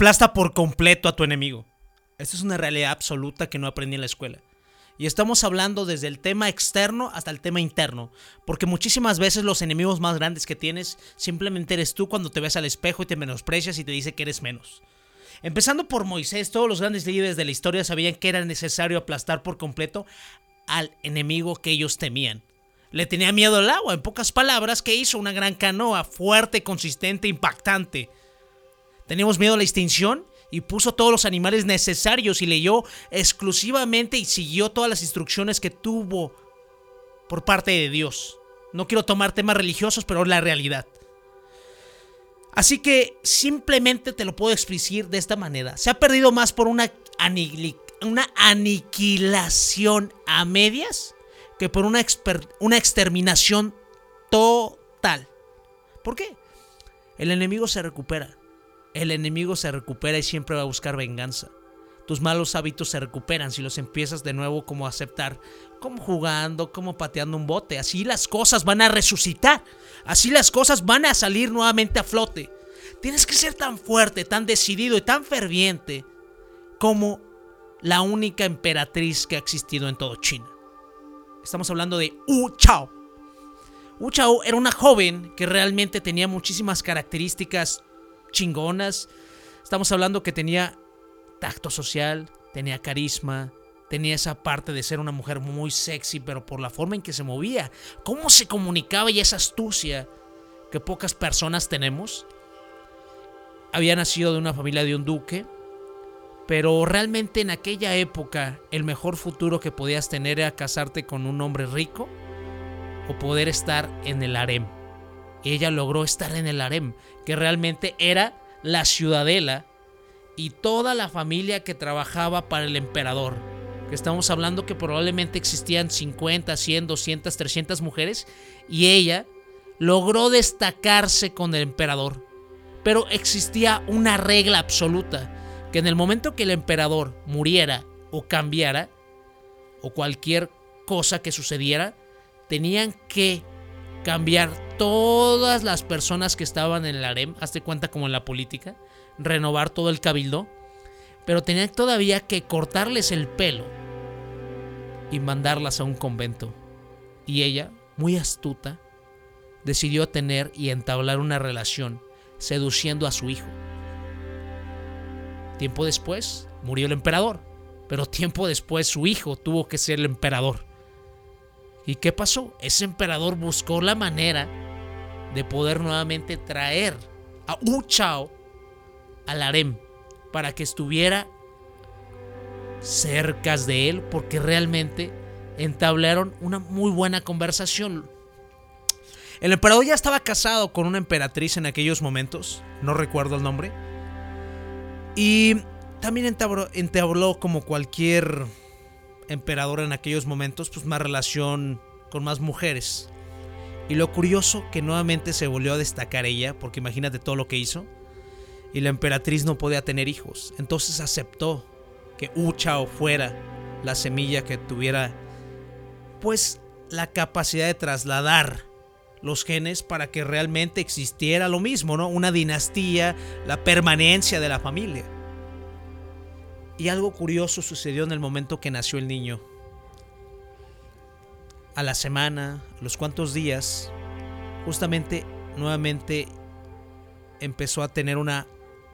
Aplasta por completo a tu enemigo. Esta es una realidad absoluta que no aprendí en la escuela. Y estamos hablando desde el tema externo hasta el tema interno. Porque muchísimas veces los enemigos más grandes que tienes simplemente eres tú cuando te ves al espejo y te menosprecias y te dice que eres menos. Empezando por Moisés, todos los grandes líderes de la historia sabían que era necesario aplastar por completo al enemigo que ellos temían. Le tenía miedo al agua, en pocas palabras, que hizo una gran canoa, fuerte, consistente, impactante. Teníamos miedo a la extinción y puso todos los animales necesarios y leyó exclusivamente y siguió todas las instrucciones que tuvo por parte de Dios. No quiero tomar temas religiosos, pero la realidad. Así que simplemente te lo puedo explicar de esta manera. Se ha perdido más por una, aniquilación a medias que por una exterminación total. ¿Por qué? El enemigo se recupera. El enemigo se recupera y siempre va a buscar venganza. Tus malos hábitos se recuperan si los empiezas de nuevo como a aceptar, como jugando, como pateando un bote. Así las cosas van a resucitar. Así las cosas van a salir nuevamente a flote. Tienes que ser tan fuerte, tan decidido y tan ferviente como la única emperatriz que ha existido en todo China. Estamos hablando de Wu Chao. Wu Chao era una joven que realmente tenía muchísimas características chingonas. Estamos hablando que tenía tacto social, tenía carisma, tenía esa parte de ser una mujer muy sexy, pero por la forma en que se movía, cómo se comunicaba y esa astucia que pocas personas tenemos. Había nacido de una familia de un duque, pero realmente en aquella época el mejor futuro que podías tener era casarte con un hombre rico o poder estar en el harem. Ella logró estar en el harem, que realmente era la ciudadela y toda la familia que trabajaba para el emperador. Que estamos hablando que probablemente existían 50, 100, 200, 300 mujeres y ella logró destacarse con el emperador. Pero existía una regla absoluta, que en el momento que el emperador muriera o cambiara, o cualquier cosa que sucediera, tenían que cambiar todas las personas que estaban en el harem, hazte cuenta como en la política, renovar todo el cabildo, pero tenían todavía que cortarles el pelo y mandarlas a un convento. Y ella, muy astuta, decidió tener y entablar una relación, seduciendo a su hijo. Tiempo después murió el emperador, pero tiempo después su hijo tuvo que ser el emperador. ¿Y qué pasó? Ese emperador buscó la manera de poder nuevamente traer a Wu Chao al harem para que estuviera cerca de él porque realmente entablaron una muy buena conversación. El emperador ya estaba casado con una emperatriz en aquellos momentos, no recuerdo el nombre, y también entabló, entabló como cualquier emperador en aquellos momentos, pues más relación con más mujeres. Y lo curioso que nuevamente se volvió a destacar ella, porque imagínate todo lo que hizo. Y la emperatriz no podía tener hijos. Entonces aceptó que Wu Chao fuera la semilla que tuviera, pues, la capacidad de trasladar los genes para que realmente existiera lo mismo, ¿no? Una dinastía, la permanencia de la familia. Y algo curioso sucedió en el momento que nació el niño. A la semana, los cuantos días, justamente nuevamente empezó a tener una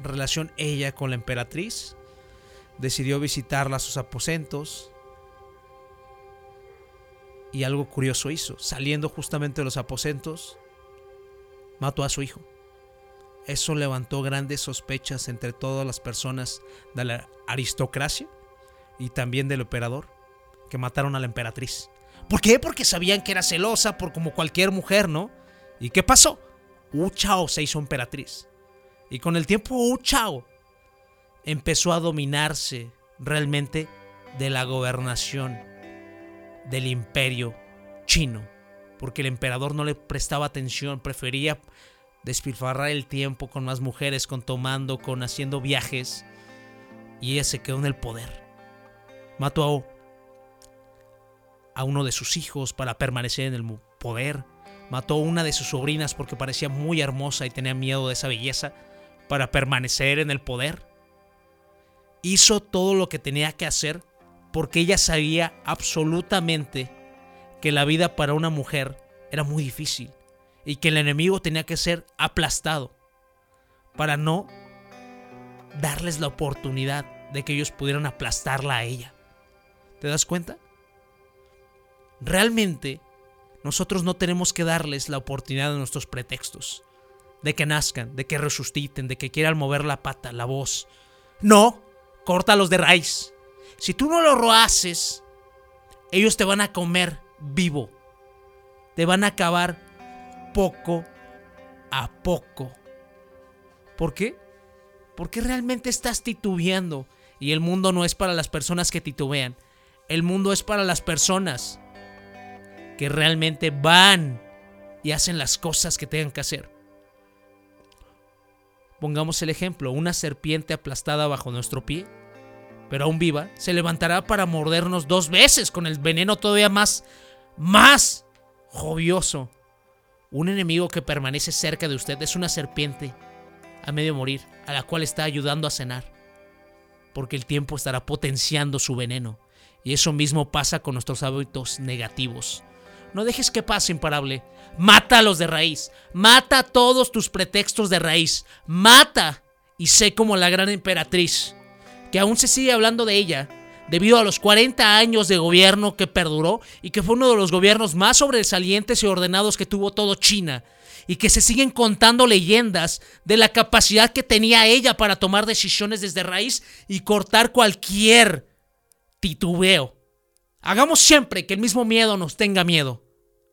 relación ella con la emperatriz. Decidió visitarla a sus aposentos. Y algo curioso hizo. Saliendo justamente de los aposentos, mató a su hijo. Eso levantó grandes sospechas entre todas las personas de la aristocracia y también del emperador que mataron a la emperatriz. ¿Por qué? Porque sabían que era celosa por como cualquier mujer, ¿no? ¿Y qué pasó? Wu Chao se hizo emperatriz. Y con el tiempo Wu Chao empezó a dominarse realmente de la gobernación del imperio chino. Porque el emperador no le prestaba atención, prefería despilfarrar el tiempo con más mujeres, con tomando, con haciendo viajes. Y ella se quedó en el poder. Mató a, uno de sus hijos para permanecer en el poder. Mató a una de sus sobrinas porque parecía muy hermosa y tenía miedo de esa belleza para permanecer en el poder. hizo todo lo que tenía que hacer porque ella sabía absolutamente que la vida para una mujer era muy difícil y que el enemigo tenía que ser aplastado para no darles la oportunidad de que ellos pudieran aplastarla a ella. ¿Te das cuenta? Realmente nosotros no tenemos que darles la oportunidad de nuestros pretextos, de que nazcan, de que resuciten, de que quieran mover la pata, la voz. No, córtalos de raíz. Si tú no lo haces, ellos te van a comer vivo. Te van a acabar poco a poco. ¿Por qué? Porque realmente estás titubeando. Y el mundo no es para las personas que titubean. El mundo es para las personas que realmente van y hacen las cosas que tengan que hacer. Pongamos el ejemplo, una serpiente aplastada bajo nuestro pie, pero aún viva, se levantará para mordernos dos veces con el veneno todavía más, más jovioso. Un enemigo que permanece cerca de usted es una serpiente a medio morir, a la cual está ayudando a cenar, porque el tiempo estará potenciando su veneno. Y eso mismo pasa con nuestros hábitos negativos. No dejes que pase, imparable. Mátalos de raíz. Mata todos tus pretextos de raíz. Mata. Y sé como la gran emperatriz, que aún se sigue hablando de ella, debido a los 40 años de gobierno que perduró y que fue uno de los gobiernos más sobresalientes y ordenados que tuvo todo China, y que se siguen contando leyendas de la capacidad que tenía ella para tomar decisiones desde raíz y cortar cualquier titubeo. Hagamos siempre que el mismo miedo nos tenga miedo.